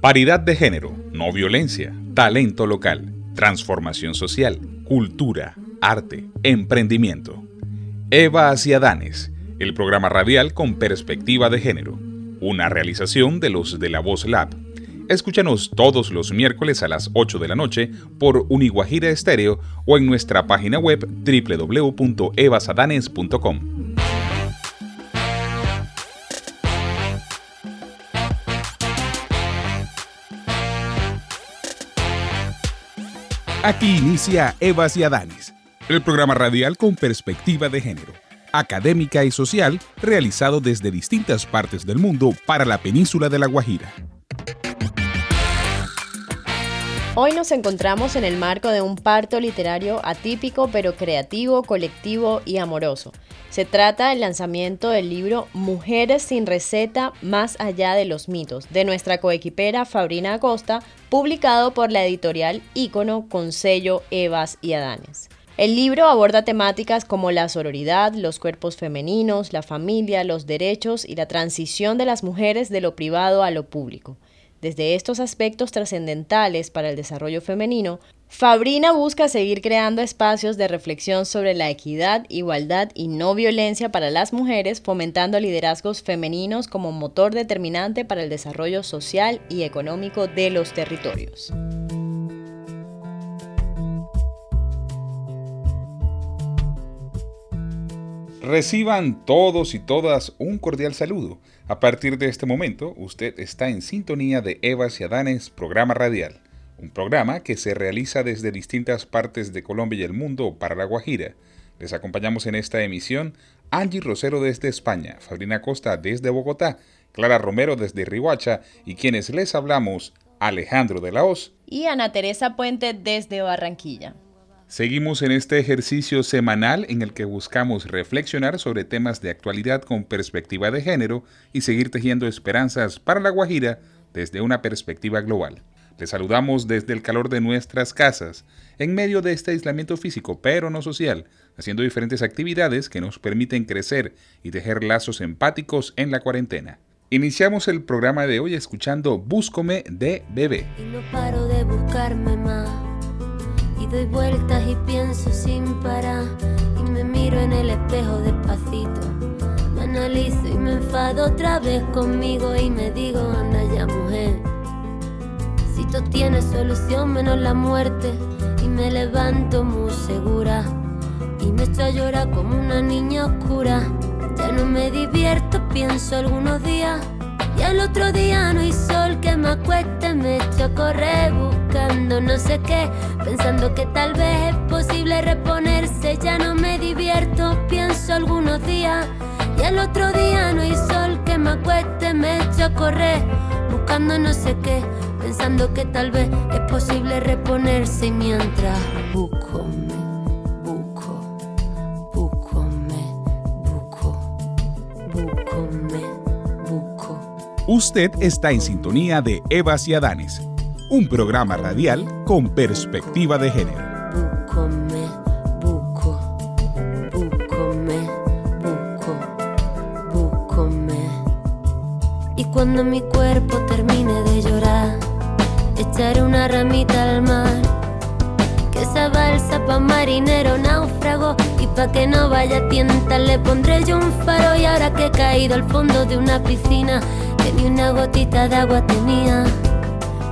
Paridad de género, no violencia, talento local, transformación social, cultura, arte, emprendimiento. Eva hacia Danes, el programa radial con perspectiva de género, una realización de los de la Voz Lab. Escúchanos todos los miércoles a las 8 de la noche por Uniguajira Estéreo o en nuestra página web www.evasadanes.com. Aquí inicia Evas y Adanes, el programa radial con perspectiva de género, académica y social, realizado desde distintas partes del mundo para la península de La Guajira. Hoy nos encontramos en el marco de un parto literario atípico pero creativo, colectivo y amoroso. Se trata del lanzamiento del libro Mujeres sin receta más allá de los mitos, de nuestra coequipera Fabrina Acosta, publicado por la editorial Ícono con sello Evas y Adanes. El libro aborda temáticas como la sororidad, los cuerpos femeninos, la familia, los derechos y la transición de las mujeres de lo privado a lo público. Desde estos aspectos trascendentales para el desarrollo femenino, Fabrina busca seguir creando espacios de reflexión sobre la equidad, igualdad y no violencia para las mujeres, fomentando liderazgos femeninos como motor determinante para el desarrollo social y económico de los territorios. Reciban todos y todas un cordial saludo. A partir de este momento, usted está en sintonía de Evas y Adanes, programa radial. Un programa que se realiza desde distintas partes de Colombia y el mundo para La Guajira. Les acompañamos en esta emisión Angie Rosero desde España, Fabrina Costa desde Bogotá, Clara Romero desde Rihuacha y quienes les hablamos, Alejandro de la Hoz y Ana Teresa Puente desde Barranquilla. Seguimos en este ejercicio semanal en el que buscamos reflexionar sobre temas de actualidad con perspectiva de género y seguir tejiendo esperanzas para la Guajira desde una perspectiva global. Les saludamos desde el calor de nuestras casas, en medio de este aislamiento físico pero no social, haciendo diferentes actividades que nos permiten crecer y tejer lazos empáticos en la cuarentena. Iniciamos el programa de hoy escuchando Búscome de Bebé. Y no paro de buscarme más doy vueltas y pienso sin parar y me miro en el espejo despacito. Me analizo y me enfado otra vez conmigo y me digo, anda ya mujer. Si tú tienes solución menos la muerte y me levanto muy segura y me echo a llorar como una niña oscura. Ya no me divierto, pienso algunos días y al otro día no hay sol que me acueste, me echo a correr buscando no sé qué, pensando que tal vez es posible reponerse. Ya no me divierto, pienso algunos días. Y al otro día no hay sol que me acueste, me echo a correr buscando no sé qué, pensando que tal vez es posible reponerse mientras busco. Usted está en sintonía de Evas y Adanes, un programa radial con perspectiva de género. Búcome, buco, búcome, buco, búcome. Y cuando mi cuerpo termine de llorar, echaré una ramita al mar. Que esa balsa pa' marinero náufrago y pa' que no vaya a tientas le pondré yo un faro y ahora que he caído al fondo de una piscina ni una gotita de agua tenía.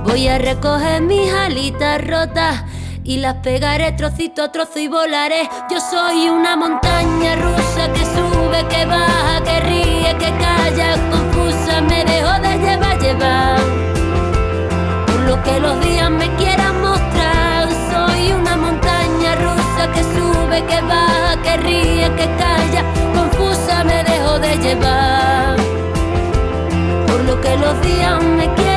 Voy a recoger mis alitas rotas y las pegaré trocito a trozo y volaré. Yo soy una montaña rusa que sube, que baja, que ríe, que calla, confusa, me dejo de llevar, llevar. Por lo que los días me quieran mostrar, soy una montaña rusa que sube, que baja, que ríe, que calla, confusa, me dejo de llevar que los días me quieran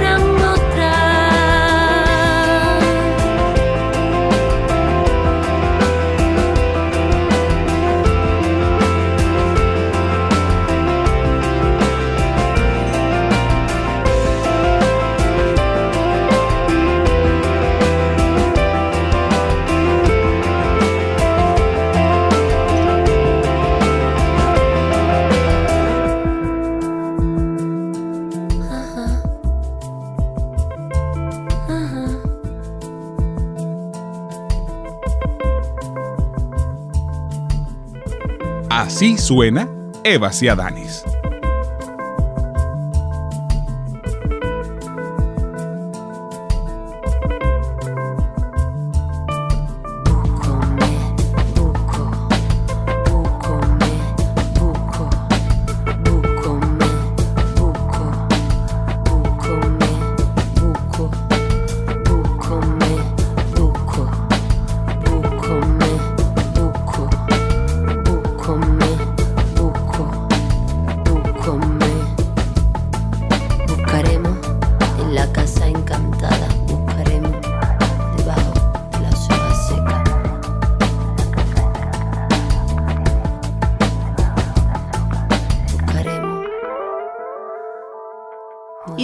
Así suena Eva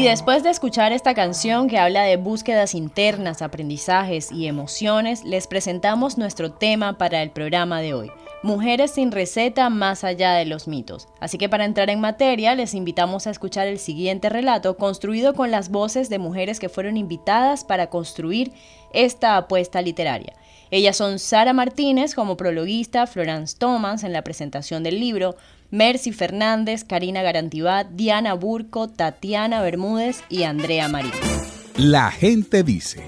Ciadanes. Después de escuchar esta canción que habla de búsquedas internas, aprendizajes y emociones, les presentamos nuestro tema para el programa de hoy. Mujeres sin receta más allá de los mitos. Así que para entrar en materia, les invitamos a escuchar el siguiente relato construido con las voces de mujeres que fueron invitadas para construir esta apuesta literaria. Ellas son Sara Martínez como prologuista, Florence Thomas en la presentación del libro, Mercy Fernández, Karina Garantibat, Diana Burco, Tatiana Bermúdez y Andrea Marín. La gente dice.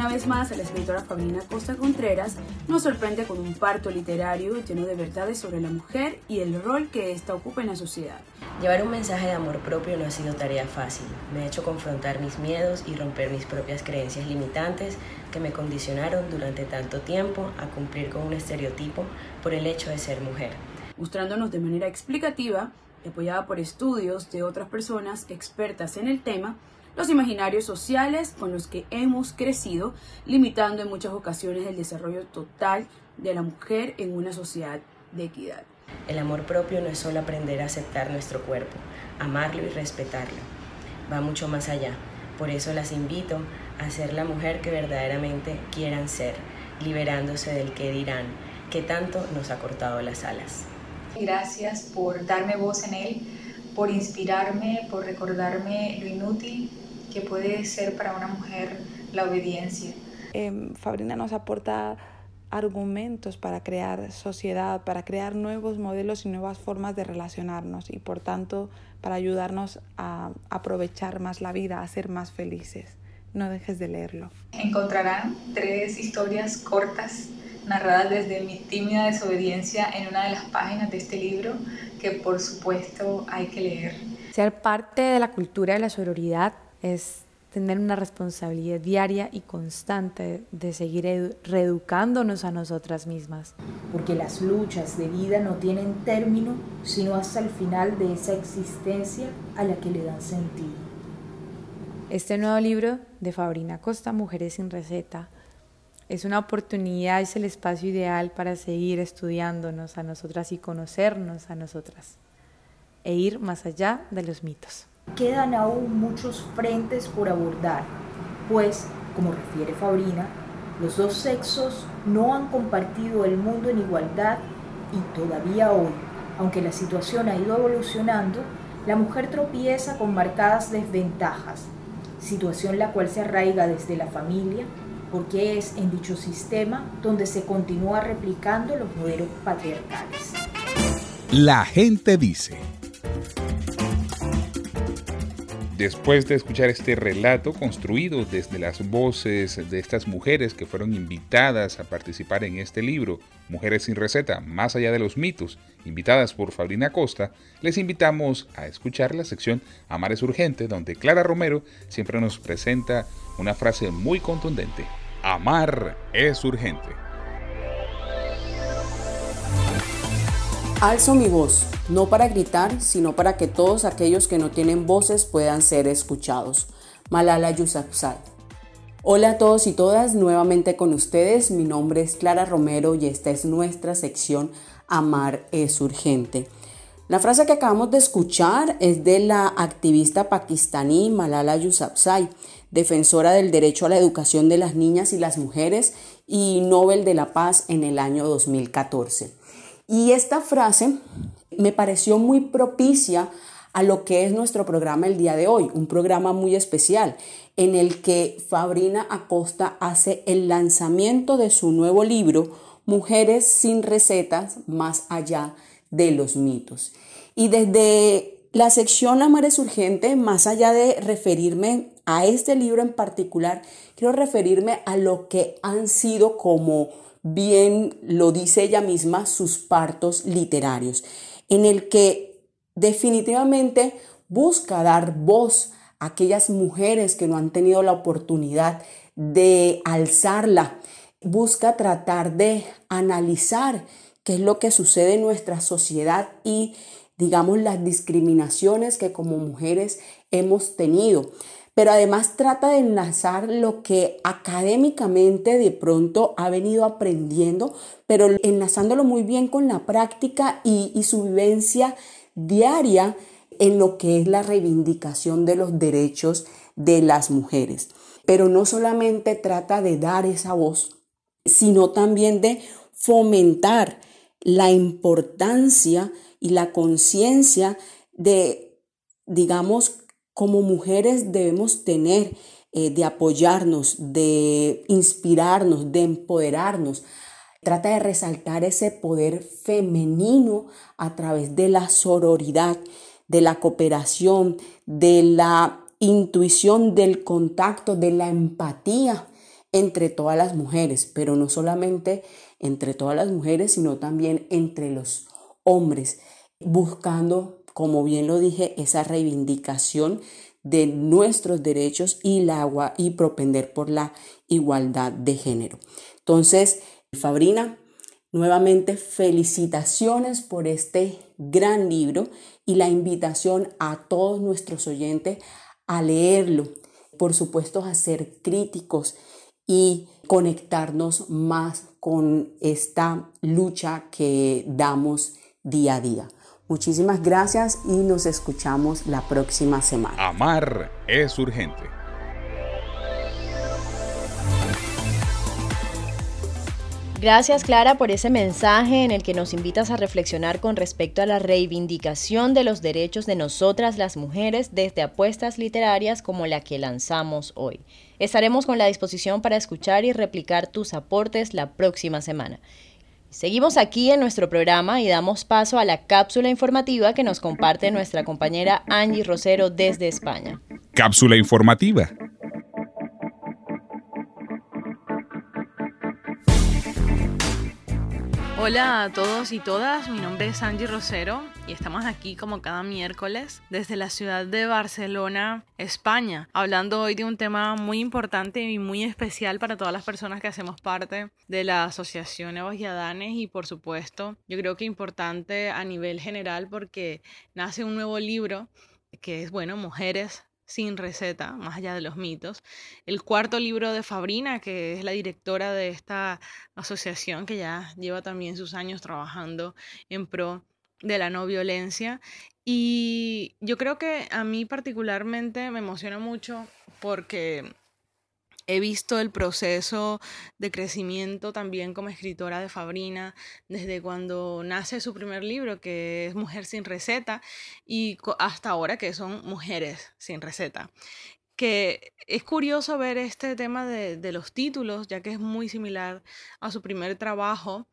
Una vez más, la escritora Fabrina Costa Contreras nos sorprende con un parto literario lleno de verdades sobre la mujer y el rol que ésta ocupa en la sociedad. Llevar un mensaje de amor propio no ha sido tarea fácil. Me ha hecho confrontar mis miedos y romper mis propias creencias limitantes que me condicionaron durante tanto tiempo a cumplir con un estereotipo por el hecho de ser mujer. Mostrándonos de manera explicativa, apoyada por estudios de otras personas expertas en el tema, los imaginarios sociales con los que hemos crecido, limitando en muchas ocasiones el desarrollo total de la mujer en una sociedad de equidad. El amor propio no es solo aprender a aceptar nuestro cuerpo, amarlo y respetarlo. Va mucho más allá. Por eso las invito a ser la mujer que verdaderamente quieran ser, liberándose del que dirán, que tanto nos ha cortado las alas. Gracias por darme voz en él, por inspirarme, por recordarme lo inútil que puede ser para una mujer la obediencia. Eh, Fabrina nos aporta argumentos para crear sociedad, para crear nuevos modelos y nuevas formas de relacionarnos y por tanto para ayudarnos a aprovechar más la vida, a ser más felices. No dejes de leerlo. Encontrarán tres historias cortas narradas desde mi tímida desobediencia en una de las páginas de este libro que por supuesto hay que leer. Ser parte de la cultura de la sororidad es tener una responsabilidad diaria y constante de seguir reeducándonos a nosotras mismas. Porque las luchas de vida no tienen término sino hasta el final de esa existencia a la que le dan sentido. Este nuevo libro de Fabrina Costa, Mujeres sin Receta, es una oportunidad, es el espacio ideal para seguir estudiándonos a nosotras y conocernos a nosotras e ir más allá de los mitos. Quedan aún muchos frentes por abordar, pues, como refiere Fabrina, los dos sexos no han compartido el mundo en igualdad y todavía hoy, aunque la situación ha ido evolucionando, la mujer tropieza con marcadas desventajas, situación la cual se arraiga desde la familia, porque es en dicho sistema donde se continúa replicando los modelos patriarcales. La gente dice. Después de escuchar este relato construido desde las voces de estas mujeres que fueron invitadas a participar en este libro, Mujeres sin receta, más allá de los mitos, invitadas por Fabrina Costa, les invitamos a escuchar la sección Amar es urgente, donde Clara Romero siempre nos presenta una frase muy contundente. Amar es urgente. Alzo mi voz, no para gritar, sino para que todos aquellos que no tienen voces puedan ser escuchados. Malala Yousafzai. Hola a todos y todas, nuevamente con ustedes. Mi nombre es Clara Romero y esta es nuestra sección Amar es urgente. La frase que acabamos de escuchar es de la activista pakistaní Malala Yousafzai, defensora del derecho a la educación de las niñas y las mujeres y Nobel de la Paz en el año 2014. Y esta frase me pareció muy propicia a lo que es nuestro programa el día de hoy, un programa muy especial en el que Fabrina Acosta hace el lanzamiento de su nuevo libro Mujeres sin recetas más allá de los mitos. Y desde la sección Amar es urgente, más allá de referirme a este libro en particular, quiero referirme a lo que han sido, como bien lo dice ella misma, sus partos literarios, en el que definitivamente busca dar voz a aquellas mujeres que no han tenido la oportunidad de alzarla, busca tratar de analizar qué es lo que sucede en nuestra sociedad y digamos las discriminaciones que como mujeres hemos tenido pero además trata de enlazar lo que académicamente de pronto ha venido aprendiendo, pero enlazándolo muy bien con la práctica y, su vivencia diaria en lo que es la reivindicación de los derechos de las mujeres. Pero no solamente trata de dar esa voz, sino también de fomentar la importancia y la conciencia de, digamos, como mujeres debemos tener eh, de apoyarnos, de inspirarnos, de empoderarnos. Trata de resaltar ese poder femenino a través de la sororidad, de la cooperación, de la intuición, del contacto, de la empatía entre todas las mujeres, pero no solamente entre todas las mujeres, sino también entre los hombres, buscando como bien lo dije, esa reivindicación de nuestros derechos y y propender por la igualdad de género. Entonces, Fabrina, nuevamente felicitaciones por este gran libro y la invitación a todos nuestros oyentes a leerlo, por supuesto a ser críticos y conectarnos más con esta lucha que damos día a día. Muchísimas gracias y nos escuchamos la próxima semana. Amar es urgente. Gracias Clara por ese mensaje en el que nos invitas a reflexionar con respecto a la reivindicación de los derechos de nosotras las mujeres desde apuestas literarias como la que lanzamos hoy. Estaremos con la disposición para escuchar y replicar tus aportes la próxima semana. Seguimos aquí en nuestro programa y damos paso a la cápsula informativa que nos comparte nuestra compañera Angie Rosero desde España. Cápsula informativa. Hola a todos y todas, mi nombre es Angie Rosero y estamos aquí como cada miércoles desde la ciudad de Barcelona, España, hablando hoy de un tema muy importante y muy especial para todas las personas que hacemos parte de la Asociación Evas y y por supuesto yo creo que importante a nivel general porque nace un nuevo libro que es, bueno, Mujeres sin receta, más allá de los mitos. El cuarto libro de Fabrina, que es la directora de esta asociación que ya lleva también sus años trabajando en pro de la no violencia. Y yo creo que a mí particularmente me emociona mucho porque He visto el proceso de crecimiento también como escritora de Fabrina desde cuando nace su primer libro, que es Mujer sin receta, y hasta ahora que son Mujeres sin receta. Que es curioso ver este tema de, de los títulos, ya que es muy similar a su primer trabajo,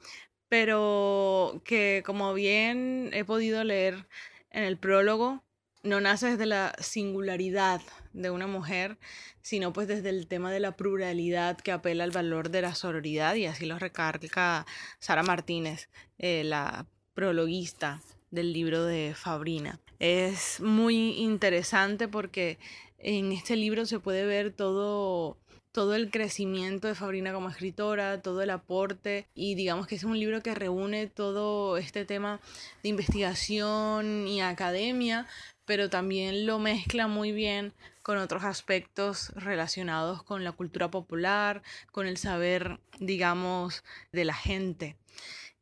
pero que como bien he podido leer en el prólogo, no nace desde la singularidad de una mujer, sino pues desde el tema de la pluralidad que apela al valor de la sororidad y así lo recarga Sara Martínez, eh, la prologuista del libro de Fabrina. Es muy interesante porque en este libro se puede ver todo todo el crecimiento de Fabrina como escritora, todo el aporte y digamos que es un libro que reúne todo este tema de investigación y academia, pero también lo mezcla muy bien con otros aspectos relacionados con la cultura popular, con el saber, digamos, de la gente.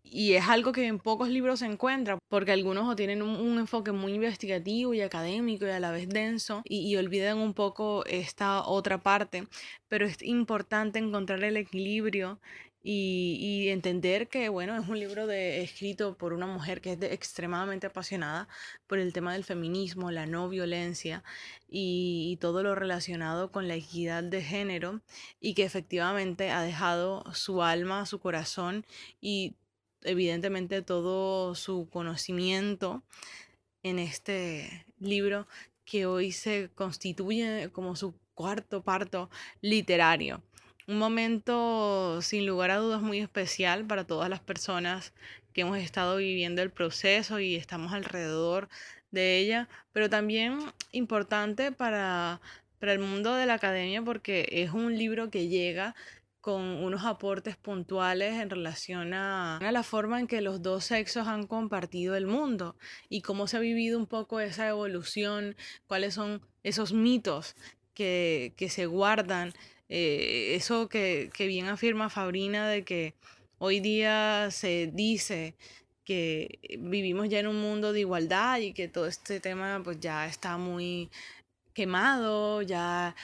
Y es algo que en pocos libros se encuentra, porque algunos tienen un, enfoque muy investigativo y académico y a la vez denso, y, olvidan un poco esta otra parte, pero es importante encontrar el equilibrio y, entender que, bueno, es un libro de, escrito por una mujer que es extremadamente apasionada por el tema del feminismo, la no violencia y, todo lo relacionado con la equidad de género y que efectivamente ha dejado su alma, su corazón y evidentemente todo su conocimiento en este libro que hoy se constituye como su cuarto parto literario un momento sin lugar a dudas muy especial para todas las personas que hemos estado viviendo el proceso y estamos alrededor de ella, pero también importante para, para el mundo de la academia porque es un libro que llega con unos aportes puntuales en relación a, a, la forma en que los dos sexos han compartido el mundo y cómo se ha vivido un poco esa evolución, cuáles son esos mitos que, que se guardan eh, eso que, que bien afirma Fabrina de que hoy día se dice que vivimos ya en un mundo de igualdad y que todo este tema pues ya está muy quemado, ya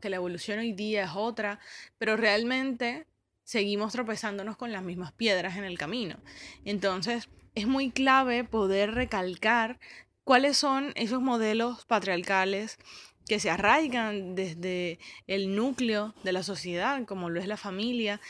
que la evolución hoy día es otra, pero realmente seguimos tropezándonos con las mismas piedras en el camino. Entonces, es muy clave poder recalcar cuáles son esos modelos patriarcales que se arraigan desde el núcleo de la sociedad, como lo es la familia,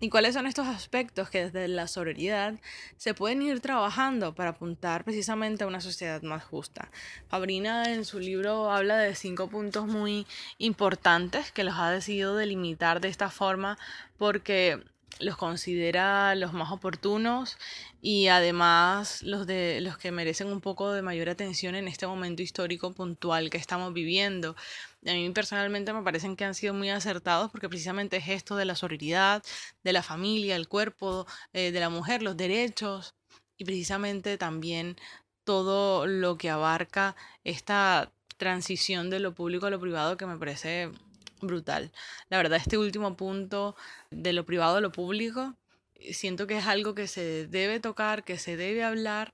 y cuáles son estos aspectos que desde la sororidad se pueden ir trabajando para apuntar precisamente a una sociedad más justa. Fabrina en su libro habla de cinco puntos muy importantes que los ha decidido delimitar de esta forma porque los considera los más oportunos y además los de los que merecen un poco de mayor atención en este momento histórico puntual que estamos viviendo. A mí personalmente me parecen que han sido muy acertados porque precisamente es esto de la sororidad, de la familia, el cuerpo eh, de la mujer, los derechos y precisamente también todo lo que abarca esta transición de lo público a lo privado que me parece brutal. La verdad, este último punto de lo privado a lo público, siento que es algo que se debe tocar, que se debe hablar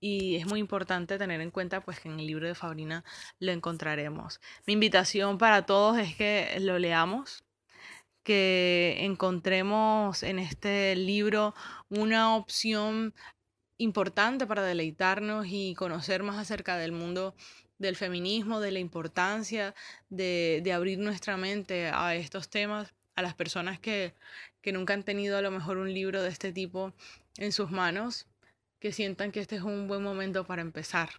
y es muy importante tener en cuenta pues que en el libro de Fabrina lo encontraremos. Mi invitación para todos es que lo leamos, que encontremos en este libro una opción importante para deleitarnos y conocer más acerca del mundo del feminismo, de la importancia de, de, abrir nuestra mente a estos temas, a las personas que, que nunca han tenido a lo mejor un libro de este tipo en sus manos, que sientan que este es un buen momento para empezar.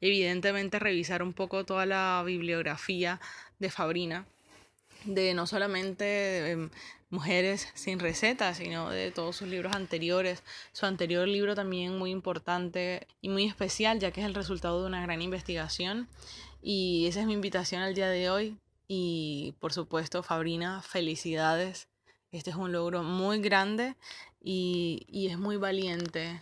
Evidentemente revisar un poco toda la bibliografía de Fabrina, de no solamente em, Mujeres sin recetas, sino de todos sus libros anteriores. Su anterior libro también muy importante y muy especial, ya que es el resultado de una gran investigación. Y esa es mi invitación al día de hoy. Y por supuesto, Fabrina, felicidades. Este es un logro muy grande y, y es muy valiente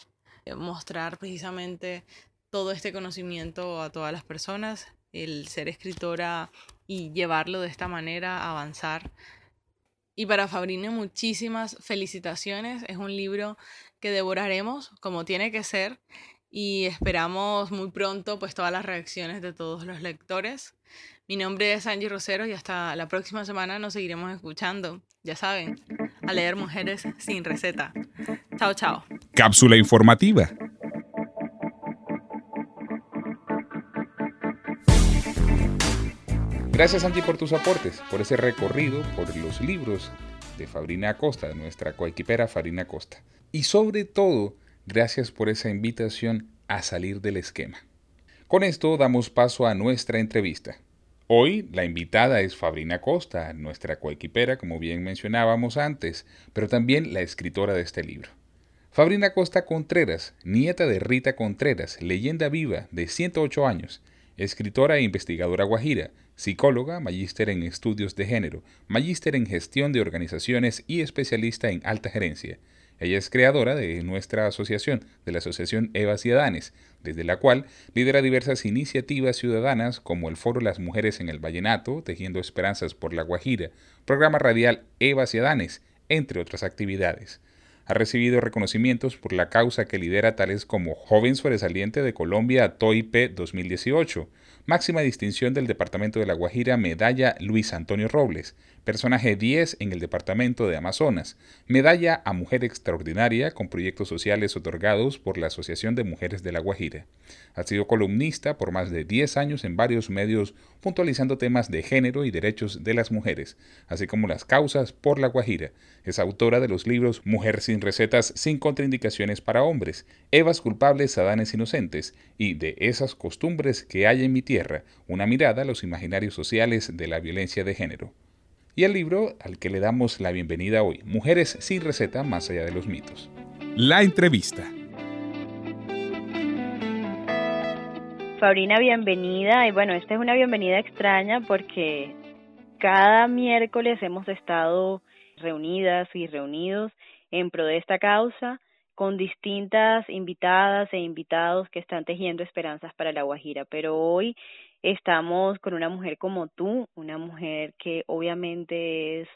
mostrar precisamente todo este conocimiento a todas las personas, el ser escritora y llevarlo de esta manera, avanzar y para Fabrina muchísimas felicitaciones. Es un libro que devoraremos como tiene que ser y esperamos muy pronto pues todas las reacciones de todos los lectores. Mi nombre es Angie Rosero y hasta la próxima semana nos seguiremos escuchando. Ya saben, a leer Mujeres sin receta. Chao, chao. Cápsula informativa. Gracias Angie por tus aportes, por ese recorrido, por los libros de Fabrina Acosta, nuestra coequipera Fabrina Acosta. Y sobre todo, gracias por esa invitación a salir del esquema. Con esto damos paso a nuestra entrevista. Hoy la invitada es Fabrina Costa, nuestra coequipera, como bien mencionábamos antes, pero también la escritora de este libro. Fabrina Costa Contreras, nieta de Rita Contreras, leyenda viva de 108 años, escritora e investigadora guajira, psicóloga, magíster en estudios de género, magíster en gestión de organizaciones y especialista en alta gerencia. Ella es creadora de nuestra asociación, de la Asociación Eva Ciudadanes, desde la cual lidera diversas iniciativas ciudadanas como el Foro Las Mujeres en el Vallenato, Tejiendo Esperanzas por la Guajira, programa radial Eva Ciudadanes, entre otras actividades. Ha recibido reconocimientos por la causa que lidera tales como Joven Sobresaliente de Colombia TOIP 2018, Máxima distinción del Departamento de La Guajira, Medalla Luis Antonio Robles, personaje 10 en el Departamento de Amazonas, Medalla a Mujer Extraordinaria con proyectos sociales otorgados por la Asociación de Mujeres de La Guajira. Ha sido columnista por más de 10 años en varios medios puntualizando temas de género y derechos de las mujeres, así como las causas por La Guajira. Es autora de los libros Mujer sin recetas sin contraindicaciones para hombres, Evas culpables, Adanes inocentes y De esas costumbres que hay en mi tierra, una mirada a los imaginarios sociales de la violencia de género y el libro al que le damos la bienvenida hoy, Mujeres sin receta más allá de los mitos. La entrevista. Fabrina, bienvenida. Y bueno, esta es una bienvenida extraña porque cada miércoles hemos estado reunidas y reunidos en pro de esta causa con distintas invitadas e invitados que están tejiendo esperanzas para la Guajira. Pero hoy estamos con una mujer como tú, una mujer que obviamente es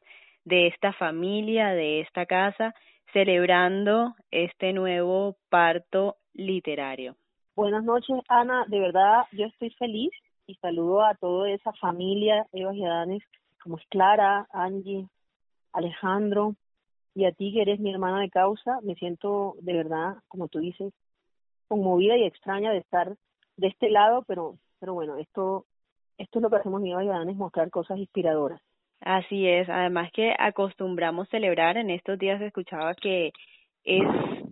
de esta familia, de esta casa, celebrando este nuevo parto literario. Buenas noches, Ana. De verdad, yo estoy feliz y saludo a toda esa familia, Eva y como es Clara, Angie, Alejandro, y a ti que eres mi hermana de causa. Me siento de verdad, como tú dices, conmovida y extraña de estar de este lado, pero pero bueno, esto, esto es lo que hacemos mi y es mostrar cosas inspiradoras. Así es, además que acostumbramos celebrar, en estos días escuchaba que es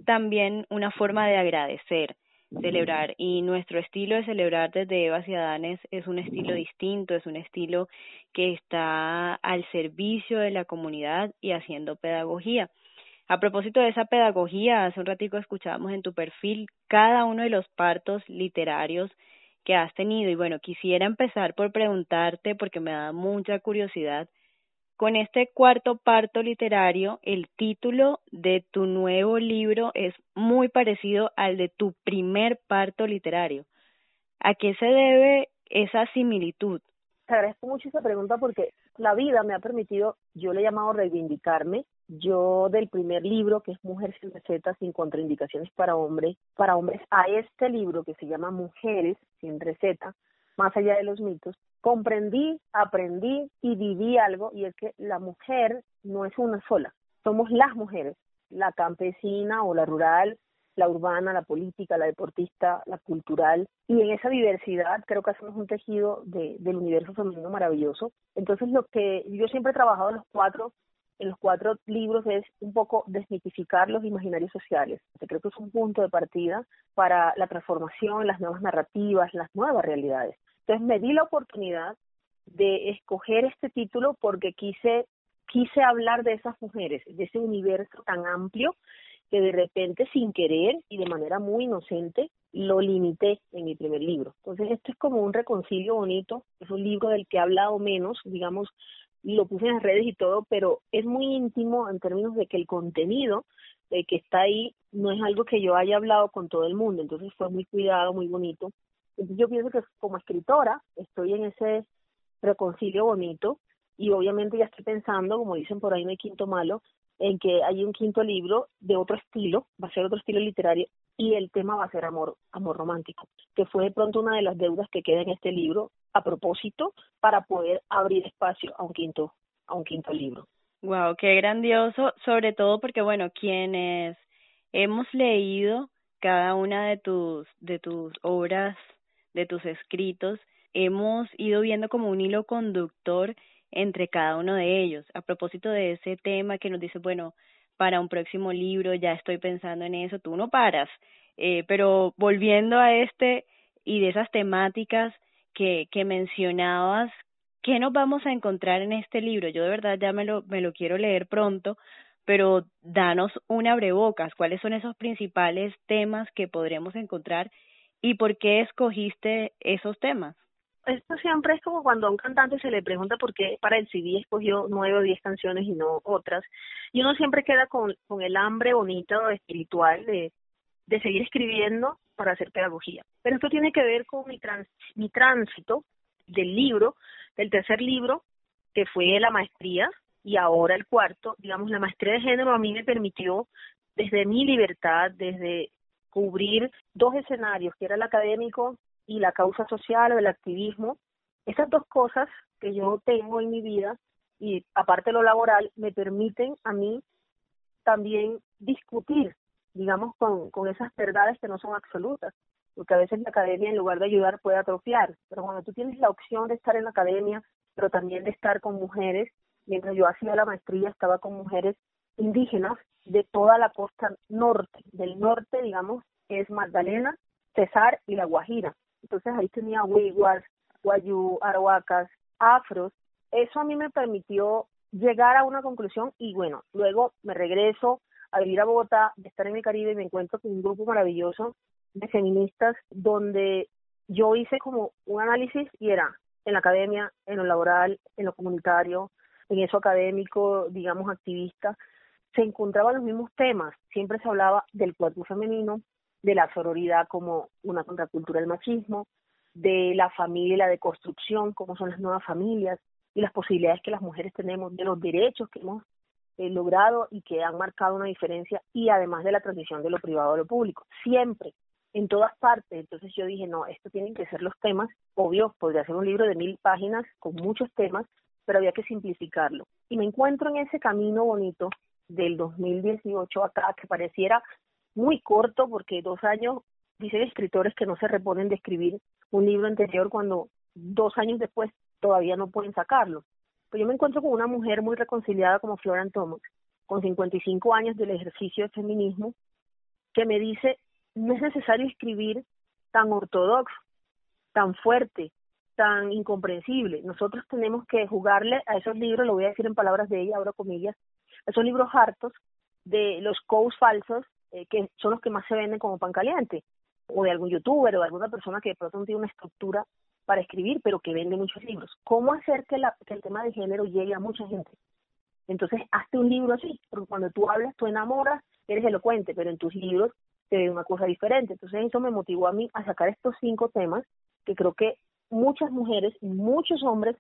también una forma de agradecer, celebrar, y nuestro estilo de celebrar desde Eva y Adanes es un estilo distinto, es un estilo que está al servicio de la comunidad y haciendo pedagogía. A propósito de esa pedagogía, hace un ratico escuchábamos en tu perfil cada uno de los partos literarios que has tenido. Y bueno, quisiera empezar por preguntarte, porque me da mucha curiosidad, con este cuarto parto literario, el título de tu nuevo libro es muy parecido al de tu primer parto literario. ¿A qué se debe esa similitud? Te agradezco mucho esa pregunta porque la vida me ha permitido, yo le he llamado reivindicarme yo del primer libro, que es Mujeres sin recetas, sin contraindicaciones para hombres, para hombres, a este libro que se llama Mujeres sin receta, más allá de los mitos, comprendí, aprendí y viví algo, y es que la mujer no es una sola, somos las mujeres, la campesina o la rural, la urbana, la política, la deportista, la cultural, y en esa diversidad creo que hacemos un tejido de, del universo femenino maravilloso. Entonces lo que yo siempre he trabajado en los cuatro en los cuatro libros es un poco desmitificar los imaginarios sociales. Creo que es un punto de partida para la transformación, las nuevas narrativas, las nuevas realidades. Entonces me di la oportunidad de escoger este título porque quise quise hablar de esas mujeres, de ese universo tan amplio que de repente sin querer y de manera muy inocente lo limité en mi primer libro. Entonces esto es como un reconcilio bonito, es un libro del que he hablado menos, digamos, lo puse en las redes y todo, pero es muy íntimo en términos de que el contenido eh, que está ahí no es algo que yo haya hablado con todo el mundo, entonces fue muy cuidado, muy bonito. Yo pienso que como escritora estoy en ese reconcilio bonito y obviamente ya estoy pensando, como dicen por ahí no hay quinto malo, en que hay un quinto libro de otro estilo, va a ser otro estilo literario y el tema va a ser amor, amor romántico, que fue de pronto una de las deudas que queda en este libro a propósito para poder abrir espacio a un quinto, a un quinto libro. Wow, qué grandioso, sobre todo porque bueno, quienes hemos leído cada una de tus de tus obras, de tus escritos, hemos ido viendo como un hilo conductor entre cada uno de ellos. A propósito de ese tema que nos dice, bueno, para un próximo libro ya estoy pensando en eso, tú no paras. Eh, pero volviendo a este y de esas temáticas que, que mencionabas, ¿qué nos vamos a encontrar en este libro? Yo de verdad ya me lo, me lo quiero leer pronto, pero danos un abrebocas, ¿cuáles son esos principales temas que podremos encontrar y por qué escogiste esos temas? esto siempre es como cuando a un cantante se le pregunta por qué para el CD escogió nueve o diez canciones y no otras. Y uno siempre queda con, con el hambre bonito espiritual de, de seguir escribiendo para hacer pedagogía. Pero esto tiene que ver con mi, trans, mi tránsito del libro, del tercer libro, que fue la maestría, y ahora el cuarto. Digamos, la maestría de género a mí me permitió, desde mi libertad, desde cubrir dos escenarios, que era el académico y la causa social o el activismo, esas dos cosas que yo tengo en mi vida y aparte lo laboral me permiten a mí también discutir, digamos, con, con esas verdades que no son absolutas, porque a veces la academia en lugar de ayudar puede atrofiar, pero cuando tú tienes la opción de estar en la academia, pero también de estar con mujeres, mientras yo hacía la maestría estaba con mujeres indígenas de toda la costa norte, del norte, digamos, es Magdalena, Cesar y La Guajira. Entonces ahí tenía Wiguas, Guayú, Arahuacas, Afros. Eso a mí me permitió llegar a una conclusión y bueno, luego me regreso a vivir a Bogotá, de estar en el Caribe y me encuentro con un grupo maravilloso de feministas donde yo hice como un análisis y era en la academia, en lo laboral, en lo comunitario, en eso académico, digamos activista, se encontraban los mismos temas. Siempre se hablaba del cuerpo femenino, de la sororidad como una contracultura del machismo, de la familia y la deconstrucción, cómo son las nuevas familias y las posibilidades que las mujeres tenemos, de los derechos que hemos eh, logrado y que han marcado una diferencia y además de la transición de lo privado a lo público. Siempre, en todas partes. Entonces yo dije, no, esto tienen que ser los temas. Obvio, podría ser un libro de mil páginas con muchos temas, pero había que simplificarlo. Y me encuentro en ese camino bonito del 2018 acá, que pareciera muy corto, porque dos años, dicen escritores que no se reponen de escribir un libro anterior cuando dos años después todavía no pueden sacarlo. Pues yo me encuentro con una mujer muy reconciliada como Flora Thomas, con 55 años del ejercicio de feminismo, que me dice, no es necesario escribir tan ortodoxo, tan fuerte, tan incomprensible. Nosotros tenemos que jugarle a esos libros, lo voy a decir en palabras de ella, abro comillas, esos libros hartos de los codes falsos, eh, que son los que más se venden como pan caliente, o de algún youtuber o de alguna persona que de pronto tiene una estructura para escribir, pero que vende muchos libros. ¿Cómo hacer que, la, que el tema de género llegue a mucha gente? Entonces, hazte un libro así, porque cuando tú hablas, tú enamoras, eres elocuente, pero en tus libros se ve una cosa diferente. Entonces, eso me motivó a mí a sacar estos cinco temas que creo que muchas mujeres y muchos hombres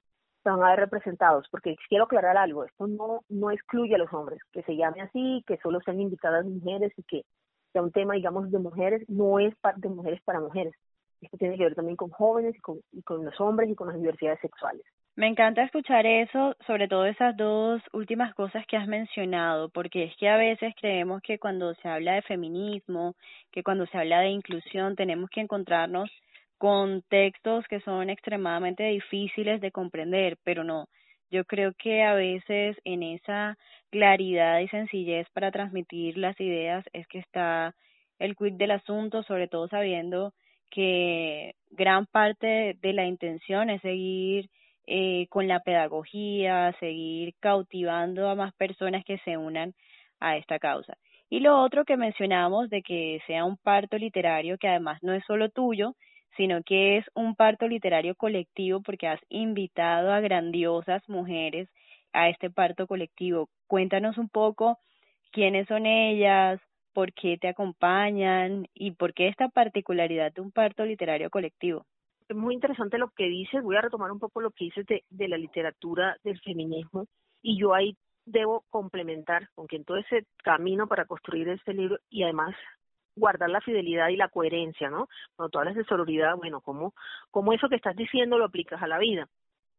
van a ver representados, porque quiero aclarar algo, esto no, no excluye a los hombres, que se llame así, que solo sean invitadas mujeres y que sea un tema, digamos, de mujeres, no es de mujeres para mujeres. Esto tiene que ver también con jóvenes y con, y con los hombres y con las diversidades sexuales. Me encanta escuchar eso, sobre todo esas dos últimas cosas que has mencionado, porque es que a veces creemos que cuando se habla de feminismo, que cuando se habla de inclusión, tenemos que encontrarnos con textos que son extremadamente difíciles de comprender, pero no. Yo creo que a veces en esa claridad y sencillez para transmitir las ideas es que está el quid del asunto, sobre todo sabiendo que gran parte de la intención es seguir eh, con la pedagogía, seguir cautivando a más personas que se unan a esta causa. Y lo otro que mencionamos de que sea un parto literario que además no es solo tuyo, sino que es un parto literario colectivo porque has invitado a grandiosas mujeres a este parto colectivo. Cuéntanos un poco quiénes son ellas, por qué te acompañan y por qué esta particularidad de un parto literario colectivo. Es muy interesante lo que dices, voy a retomar un poco lo que dices de, de la literatura del feminismo y yo ahí debo complementar con que en todo ese camino para construir este libro y además guardar la fidelidad y la coherencia, ¿no? Cuando tú hablas de sororidad, bueno, ¿cómo, cómo eso que estás diciendo lo aplicas a la vida?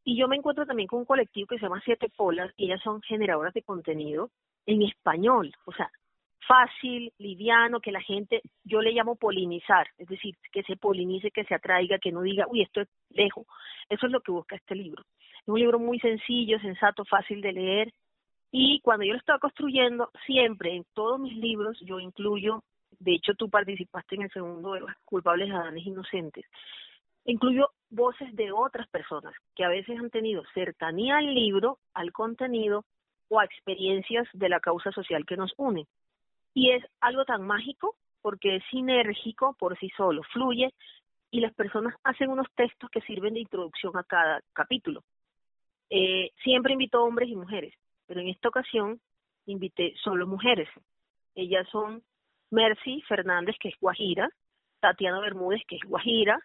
Y yo me encuentro también con un colectivo que se llama Siete Polas, y ellas son generadoras de contenido en español, o sea, fácil, liviano, que la gente, yo le llamo polinizar, es decir, que se polinice, que se atraiga, que no diga, uy, esto es lejos. Eso es lo que busca este libro. Es un libro muy sencillo, sensato, fácil de leer. Y cuando yo lo estaba construyendo, siempre en todos mis libros yo incluyo de hecho tú participaste en el segundo de los culpables danes inocentes, incluyo voces de otras personas que a veces han tenido cercanía al libro, al contenido o a experiencias de la causa social que nos une. Y es algo tan mágico porque es sinérgico por sí solo, fluye y las personas hacen unos textos que sirven de introducción a cada capítulo. Eh, siempre invito hombres y mujeres, pero en esta ocasión invité solo mujeres. Ellas son Mercy Fernández, que es Guajira, Tatiana Bermúdez, que es Guajira,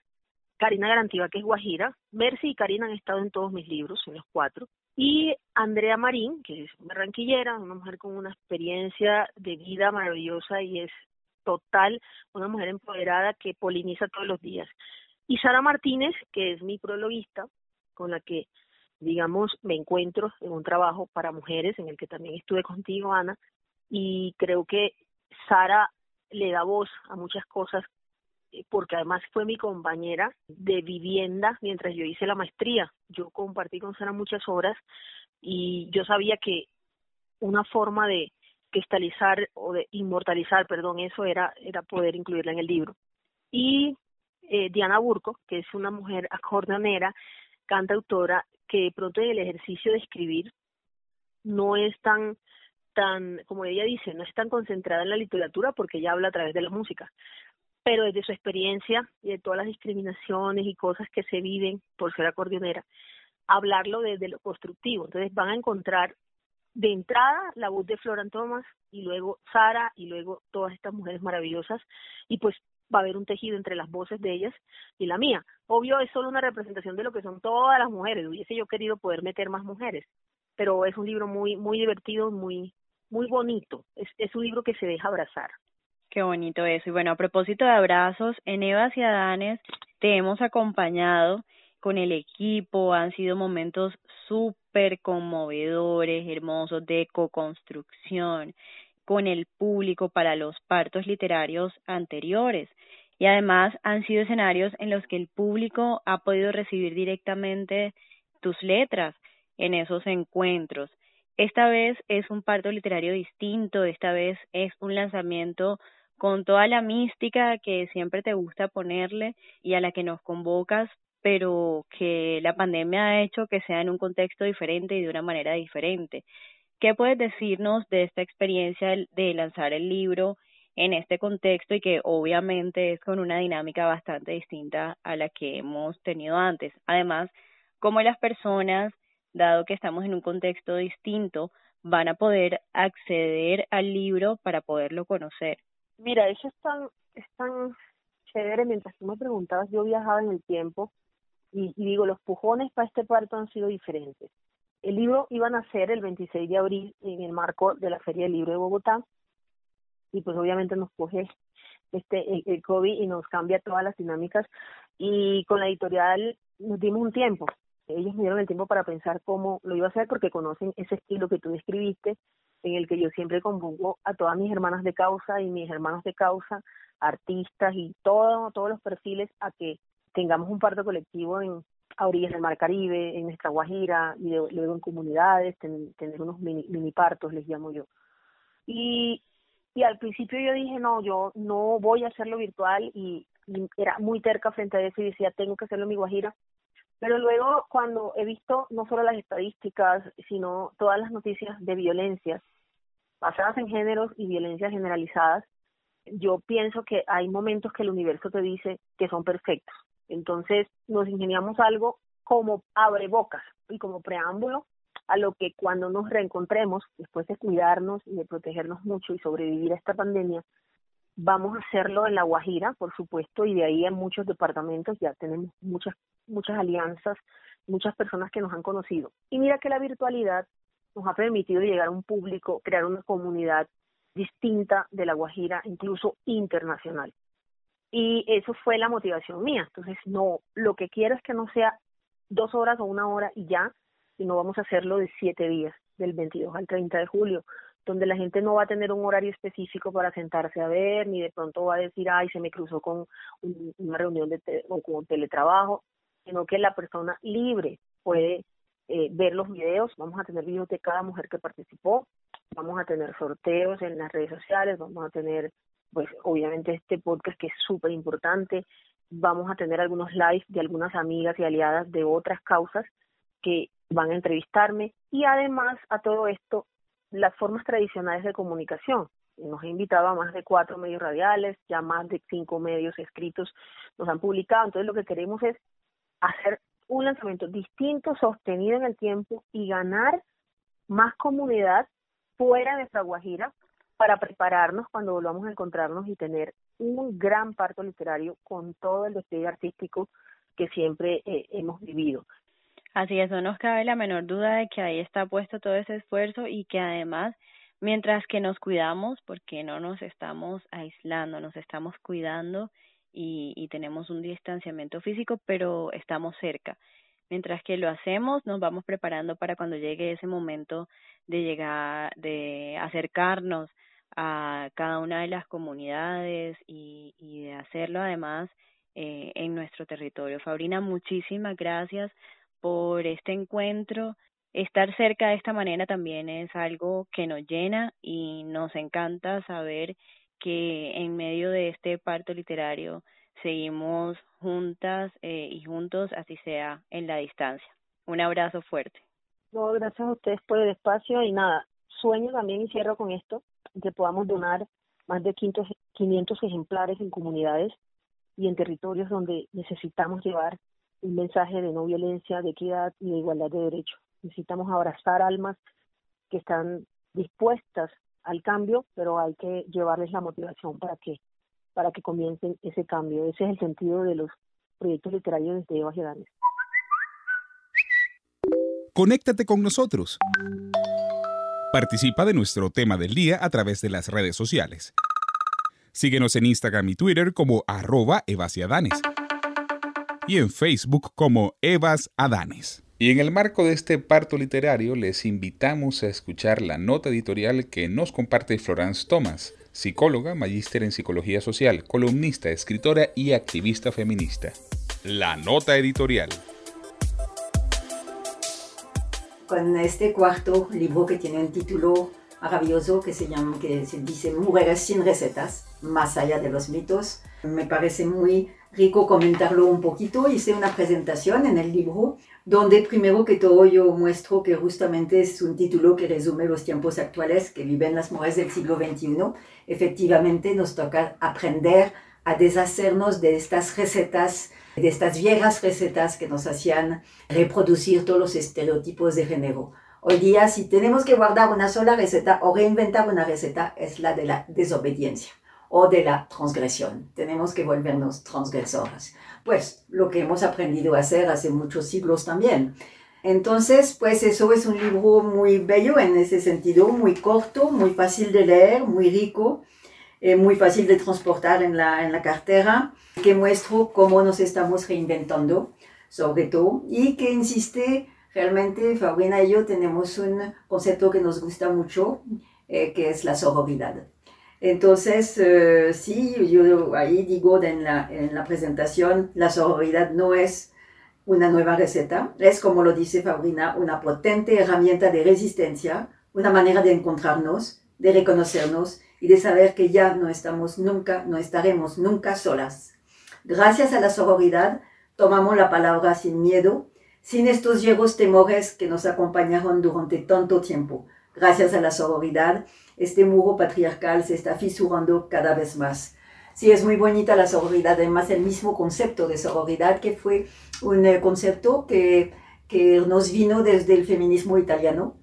Karina Garantiva, que es Guajira. Mercy y Karina han estado en todos mis libros, en los cuatro. Y Andrea Marín, que es barranquillera, una mujer con una experiencia de vida maravillosa y es total, una mujer empoderada que poliniza todos los días. Y Sara Martínez, que es mi prologuista, con la que, digamos, me encuentro en un trabajo para mujeres, en el que también estuve contigo, Ana, y creo que Sara le da voz a muchas cosas eh, porque además fue mi compañera de vivienda mientras yo hice la maestría. Yo compartí con Sara muchas horas y yo sabía que una forma de cristalizar o de inmortalizar, perdón, eso era, era poder incluirla en el libro. Y eh, Diana Burco, que es una mujer acordeonera, cantautora, que pronto en el ejercicio de escribir no es tan, tan, como ella dice, no es tan concentrada en la literatura porque ella habla a través de la música, pero desde su experiencia y de todas las discriminaciones y cosas que se viven por ser acordeonera, hablarlo desde lo constructivo. Entonces van a encontrar de entrada la voz de Floran Thomas y luego Sara y luego todas estas mujeres maravillosas y pues va a haber un tejido entre las voces de ellas y la mía. Obvio es solo una representación de lo que son todas las mujeres. Hubiese yo querido poder meter más mujeres, pero es un libro muy muy divertido, muy muy bonito. Es, es un libro que se deja abrazar. Qué bonito eso. Y bueno, a propósito de abrazos, en Evas y Adanes te hemos acompañado con el equipo, han sido momentos súper conmovedores, hermosos, de co-construcción con el público para los partos literarios anteriores. Y además han sido escenarios en los que el público ha podido recibir directamente tus letras en esos encuentros. Esta vez es un parto literario distinto, esta vez es un lanzamiento con toda la mística que siempre te gusta ponerle y a la que nos convocas, pero que la pandemia ha hecho que sea en un contexto diferente y de una manera diferente. ¿Qué puedes decirnos de esta experiencia de lanzar el libro en este contexto y que obviamente es con una dinámica bastante distinta a la que hemos tenido antes? Además, cómo las personas, dado que estamos en un contexto distinto, van a poder acceder al libro para poderlo conocer. Mira, eso es tan, chévere. Mientras tú me preguntabas, yo viajaba en el tiempo y, digo, los pujones para este parto han sido diferentes. El libro iba a nacer el 26 de abril en el marco de la Feria del Libro de Bogotá y pues obviamente nos coge este el, COVID y nos cambia todas las dinámicas y con la editorial nos dimos un tiempo. Ellos me dieron el tiempo para pensar cómo lo iba a hacer porque conocen ese estilo que tú describiste en el que yo siempre convoco a todas mis hermanas de causa y mis hermanos de causa, artistas y todo, todos los perfiles a que tengamos un parto colectivo en a orillas del Mar Caribe, en nuestra Guajira y luego en comunidades, tener unos mini, mini partos, les llamo yo. Y, y al principio yo dije, no, yo no voy a hacerlo virtual y, y era muy terca frente a eso y decía, tengo que hacerlo en mi Guajira. Pero luego cuando he visto no solo las estadísticas, sino todas las noticias de violencia basadas en géneros y violencias generalizadas, yo pienso que hay momentos que el universo te dice que son perfectos. Entonces nos ingeniamos algo como abre bocas y como preámbulo a lo que cuando nos reencontremos, después de cuidarnos y de protegernos mucho y sobrevivir a esta pandemia, vamos a hacerlo en La Guajira, por supuesto, y de ahí en muchos departamentos ya tenemos muchas, muchas alianzas, muchas personas que nos han conocido. Y mira que la virtualidad nos ha permitido llegar a un público, crear una comunidad distinta de La Guajira, incluso internacional. Y eso fue la motivación mía. Entonces, no, lo que quiero es que no sea dos horas o una hora y ya, sino vamos a hacerlo de siete días, del 22 al 30 de julio, donde la gente no va a tener un horario específico para sentarse a ver, ni de pronto va a decir, ay, se me cruzó con una reunión de o con teletrabajo, sino que la persona libre puede eh, ver los videos, vamos a tener videos de cada mujer que participó, vamos a tener sorteos en las redes sociales, vamos a tener, pues obviamente este podcast que es súper importante, vamos a tener algunos lives de algunas amigas y aliadas de otras causas que van a entrevistarme. Y además a todo esto las formas tradicionales de comunicación. Nos ha invitado a más de cuatro medios radiales, ya más de cinco medios escritos nos han publicado. Entonces lo que queremos es hacer un lanzamiento distinto, sostenido en el tiempo y ganar más comunidad fuera de nuestra Guajira para prepararnos cuando volvamos a encontrarnos y tener un gran parto literario con todo el despliegue artístico que siempre eh, hemos vivido. Así es, no nos cabe la menor duda de que ahí está puesto todo ese esfuerzo y que además, mientras que nos cuidamos, porque no nos estamos aislando, nos estamos cuidando, y, y tenemos un distanciamiento físico, pero estamos cerca. Mientras que lo hacemos, nos vamos preparando para cuando llegue ese momento de llegar, de acercarnos a cada una de las comunidades y, y de hacerlo además eh, en nuestro territorio. Fabrina, muchísimas gracias por este encuentro. Estar cerca de esta manera también es algo que nos llena y nos encanta saber que en medio de este parto literario seguimos juntas eh, y juntos, así sea en la distancia. Un abrazo fuerte. No, gracias a ustedes por el espacio y nada, sueño también y cierro con esto, que podamos donar más de 500 ejemplares en comunidades y en territorios donde necesitamos llevar un mensaje de no violencia, de equidad y de igualdad de derechos. Necesitamos abrazar almas que están dispuestas al cambio, pero hay que llevarles la motivación para que para que comiencen ese cambio. Ese es el sentido de los proyectos literarios de Eva Gedanes. Conéctate con nosotros. Participa de nuestro tema del día a través de las redes sociales. Síguenos en Instagram y Twitter como arroba evasiadanes y en Facebook como Evas Adanes. Y en el marco de este parto literario les invitamos a escuchar la nota editorial que nos comparte Florence Thomas, psicóloga, magíster en psicología social, columnista, escritora y activista feminista. La nota editorial. Con este cuarto libro que tiene un título maravilloso que se llama, que se dice Mujeres sin recetas, más allá de los mitos, me parece muy rico comentarlo un poquito. Hice una presentación en el libro donde primero que todo yo muestro que justamente es un título que resume los tiempos actuales que viven las mujeres del siglo XXI. Efectivamente nos toca aprender a deshacernos de estas recetas, de estas viejas recetas que nos hacían reproducir todos los estereotipos de género. Hoy día, si tenemos que guardar una sola receta o reinventar una receta, es la de la desobediencia o de la transgresión. Tenemos que volvernos transgresoras. Pues lo que hemos aprendido a hacer hace muchos siglos también. Entonces, pues eso es un libro muy bello en ese sentido, muy corto, muy fácil de leer, muy rico, eh, muy fácil de transportar en la, en la cartera, que muestra cómo nos estamos reinventando, sobre todo, y que insiste, realmente Fabrina y yo tenemos un concepto que nos gusta mucho, eh, que es la sororidad. Entonces, eh, sí, yo ahí digo en la, en la presentación, la sororidad no es una nueva receta, es como lo dice Fabrina, una potente herramienta de resistencia, una manera de encontrarnos, de reconocernos y de saber que ya no estamos nunca, no estaremos nunca solas. Gracias a la sororidad tomamos la palabra sin miedo, sin estos viejos temores que nos acompañaron durante tanto tiempo. Gracias a la sororidad este muro patriarcal se está fisurando cada vez más. Sí, es muy bonita la sororidad, además el mismo concepto de sororidad que fue un eh, concepto que, que nos vino desde el feminismo italiano.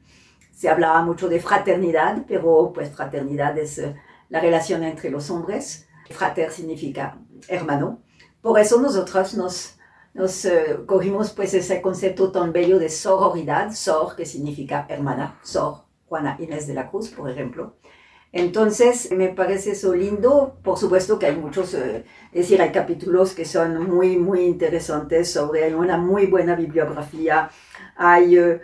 Se hablaba mucho de fraternidad, pero pues fraternidad es eh, la relación entre los hombres. Frater significa hermano. Por eso nosotros nos, nos uh, cogimos pues ese concepto tan bello de sororidad, sor que significa hermana, sor Juana Inés de la Cruz, por ejemplo. Entonces, me parece eso lindo. Por supuesto que hay muchos, eh, es decir, hay capítulos que son muy, muy interesantes sobre, hay una muy buena bibliografía, hay, eh,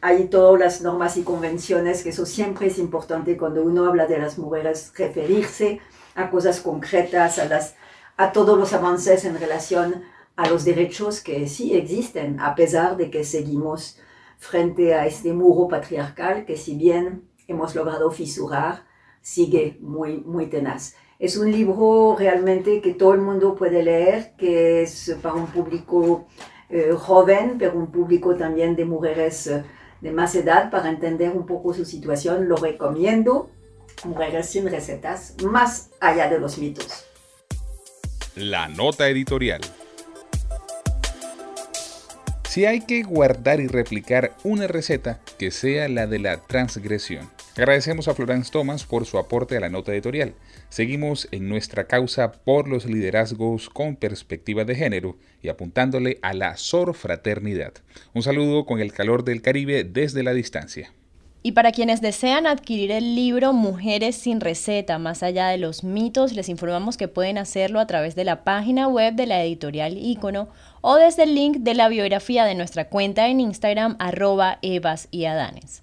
hay todas las normas y convenciones, que eso siempre es importante cuando uno habla de las mujeres, referirse a cosas concretas, a, las, a todos los avances en relación a los derechos que sí existen, a pesar de que seguimos frente a este muro patriarcal que si bien hemos logrado fisurar, sigue muy, muy tenaz. Es un libro realmente que todo el mundo puede leer, que es para un público eh, joven, pero un público también de mujeres eh, de más edad para entender un poco su situación. Lo recomiendo, Mujeres sin recetas, más allá de los mitos. La nota editorial. Si hay que guardar y replicar una receta, que sea la de la transgresión. Agradecemos a Florence Thomas por su aporte a la nota editorial. Seguimos en nuestra causa por los liderazgos con perspectiva de género y apuntándole a la sorfraternidad. Un saludo con el calor del Caribe desde la distancia. Y para quienes desean adquirir el libro Mujeres sin receta, más allá de los mitos, les informamos que pueden hacerlo a través de la página web de la editorial Icono o desde el link de la biografía de nuestra cuenta en Instagram arroba evas y adanes.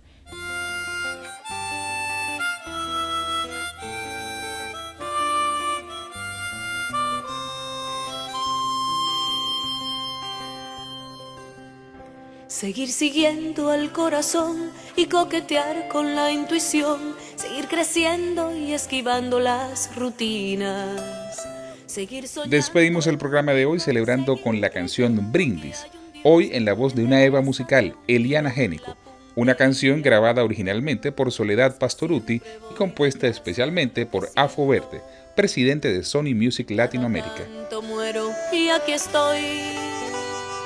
Seguir siguiendo al corazón y coquetear con la intuición, seguir creciendo y esquivando las rutinas. Seguir Despedimos el programa de hoy celebrando con la canción Brindis, hoy en la voz de una Eva musical, Eliana Génico, una canción grabada originalmente por Soledad Pastoruti y compuesta especialmente por Afo Verde, presidente de Sony Music Latinoamérica. Muero y aquí estoy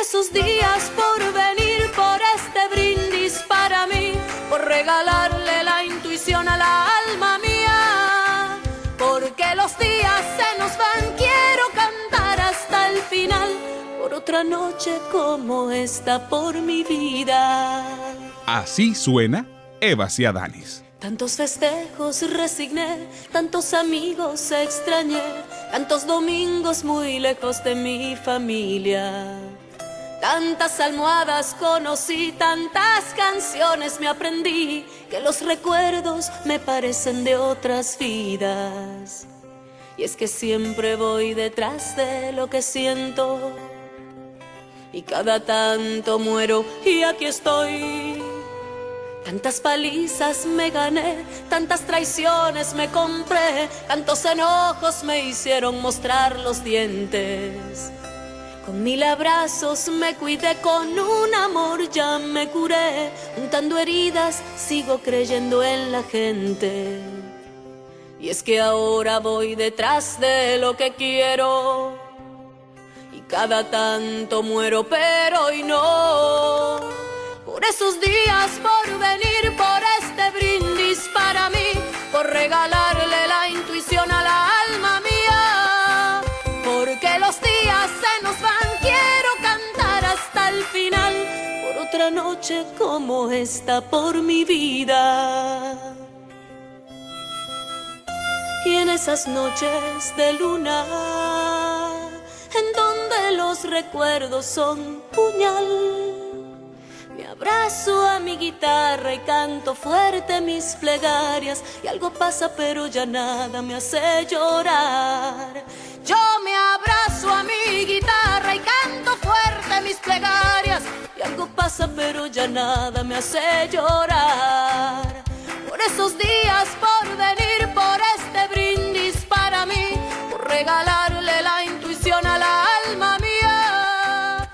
esos días, por venir, por este brindis para mí, por regalarle la intuición a la alma mía, porque los días se nos van, quiero cantar hasta el final, por otra noche como esta, por mi vida. Así suena Eva Ciadanis. Tantos festejos resigné, tantos amigos extrañé, tantos domingos muy lejos de mi familia. Tantas almohadas conocí, tantas canciones me aprendí, que los recuerdos me parecen de otras vidas. Y es que siempre voy detrás de lo que siento. Y cada tanto muero y aquí estoy. Tantas palizas me gané, tantas traiciones me compré, tantos enojos me hicieron mostrar los dientes. Con mil abrazos me cuidé, con un amor ya me curé, untando heridas sigo creyendo en la gente. Y es que ahora voy detrás de lo que quiero y cada tanto muero, pero hoy no. Por esos días, por venir, por este brindis para mí, por regalarle como esta por mi vida. Y en esas noches de luna, en donde los recuerdos son puñal, me abrazo a mi guitarra y canto fuerte mis plegarias y algo pasa pero ya nada me hace llorar. Yo me abrazo a mi guitarra y canto fuerte mis plegarias. Y algo pasa, pero ya nada me hace llorar. Por esos días, por venir, por este brindis para mí, por regalarle la intuición a la alma mía.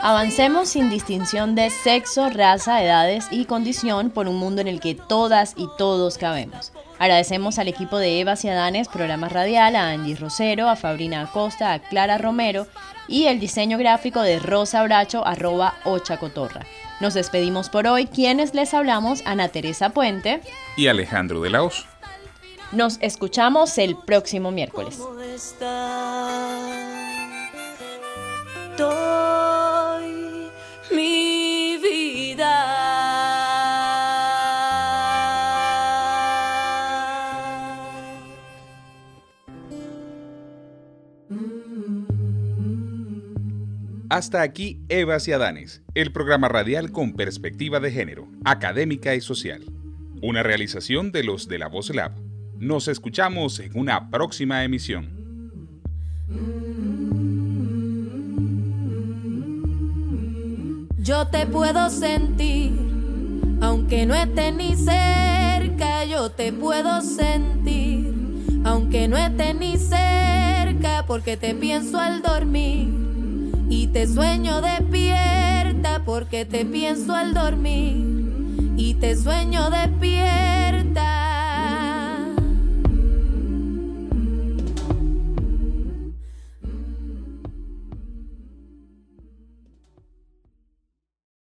Avancemos sin distinción de sexo, raza, edades y condición por un mundo en el que todas y todos cabemos. Agradecemos al equipo de Eva Ciadanes, programa radial, a Angie Rosero, a Fabrina Acosta, a Clara Romero y el diseño gráfico de Rosa Bracho, arroba Ochacotorra. Nos despedimos por hoy, quienes les hablamos, Ana Teresa Puente y Alejandro de la Hoz. Nos escuchamos el próximo miércoles. Hasta aquí Evas y Adanes, el programa radial con perspectiva de género, académica y social. Una realización de los de la Voz Lab. Nos escuchamos en una próxima emisión. Yo te puedo sentir, aunque no esté ni cerca, yo te puedo sentir, aunque no esté ni cerca, porque te pienso al dormir y te sueño despierta porque te pienso al dormir. Y te sueño despierta